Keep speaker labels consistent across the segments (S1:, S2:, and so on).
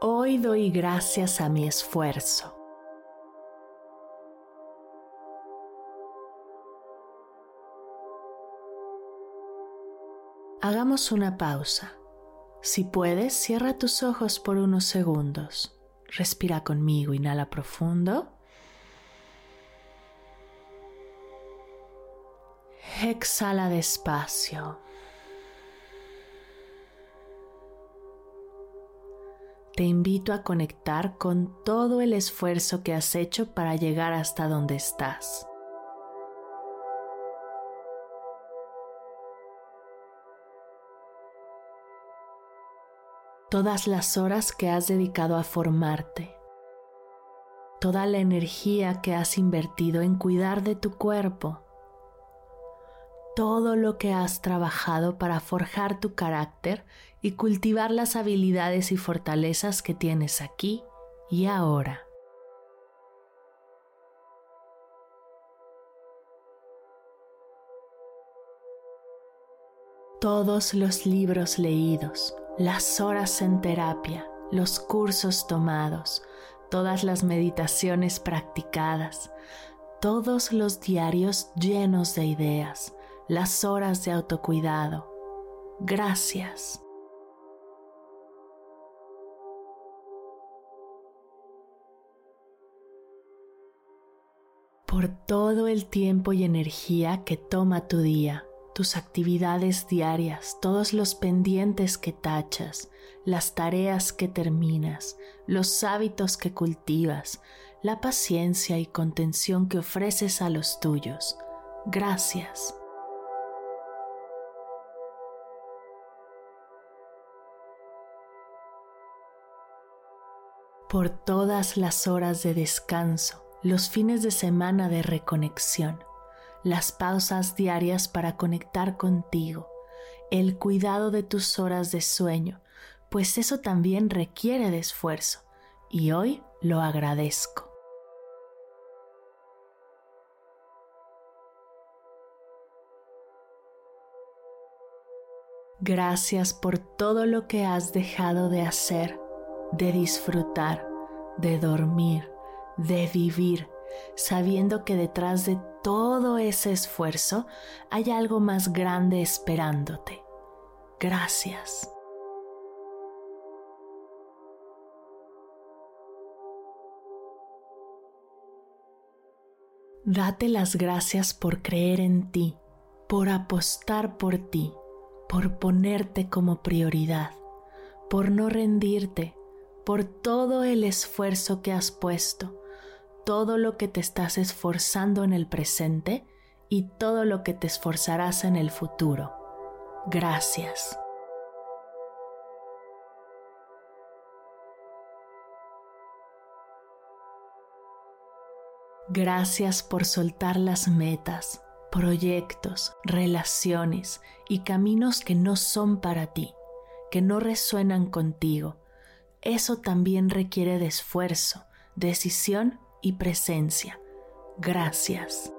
S1: Hoy doy gracias a mi esfuerzo. Hagamos una pausa. Si puedes, cierra tus ojos por unos segundos. Respira conmigo, inhala profundo. Exhala despacio. Te invito a conectar con todo el esfuerzo que has hecho para llegar hasta donde estás. Todas las horas que has dedicado a formarte, toda la energía que has invertido en cuidar de tu cuerpo, todo lo que has trabajado para forjar tu carácter y cultivar las habilidades y fortalezas que tienes aquí y ahora. Todos los libros leídos, las horas en terapia, los cursos tomados, todas las meditaciones practicadas, todos los diarios llenos de ideas, las horas de autocuidado. Gracias. por todo el tiempo y energía que toma tu día, tus actividades diarias, todos los pendientes que tachas, las tareas que terminas, los hábitos que cultivas, la paciencia y contención que ofreces a los tuyos. Gracias. Por todas las horas de descanso, los fines de semana de reconexión, las pausas diarias para conectar contigo, el cuidado de tus horas de sueño, pues eso también requiere de esfuerzo y hoy lo agradezco. Gracias por todo lo que has dejado de hacer de disfrutar, de dormir, de vivir, sabiendo que detrás de todo ese esfuerzo hay algo más grande esperándote. Gracias. Date las gracias por creer en ti, por apostar por ti, por ponerte como prioridad, por no rendirte, por todo el esfuerzo que has puesto, todo lo que te estás esforzando en el presente y todo lo que te esforzarás en el futuro. Gracias. Gracias por soltar las metas, proyectos, relaciones y caminos que no son para ti, que no resuenan contigo eso también requiere de esfuerzo, decisión y presencia. Gracias.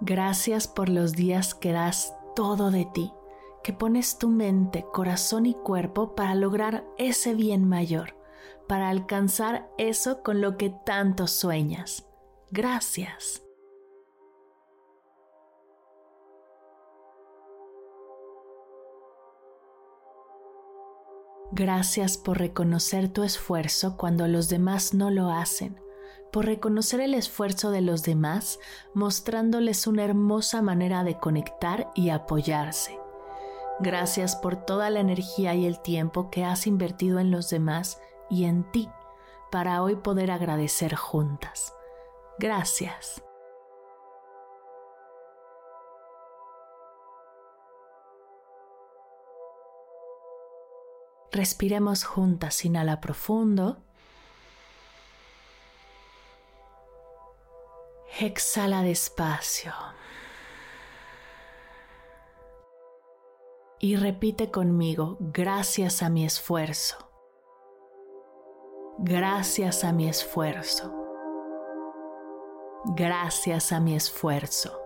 S1: Gracias por los días que das todo de ti, que pones tu mente, corazón y cuerpo para lograr ese bien mayor, para alcanzar eso con lo que tanto sueñas. Gracias. Gracias por reconocer tu esfuerzo cuando los demás no lo hacen, por reconocer el esfuerzo de los demás mostrándoles una hermosa manera de conectar y apoyarse. Gracias por toda la energía y el tiempo que has invertido en los demás y en ti para hoy poder agradecer juntas. Gracias. Respiremos juntas, inhala profundo. Exhala despacio. Y repite conmigo, gracias a mi esfuerzo. Gracias a mi esfuerzo. Gracias a mi esfuerzo.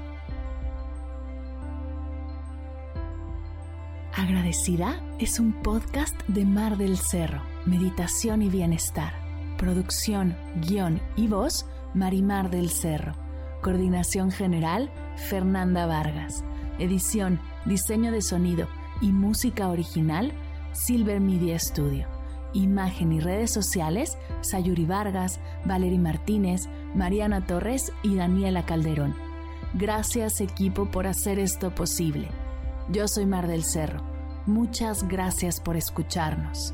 S1: Agradecida es un podcast de Mar del Cerro, Meditación y Bienestar. Producción, guion y voz, Marimar del Cerro. Coordinación general, Fernanda Vargas. Edición, diseño de sonido y música original, Silver Media Studio. Imagen y redes sociales, Sayuri Vargas, Valery Martínez, Mariana Torres y Daniela Calderón. Gracias equipo por hacer esto posible. Yo soy Mar del Cerro Muchas gracias por escucharnos.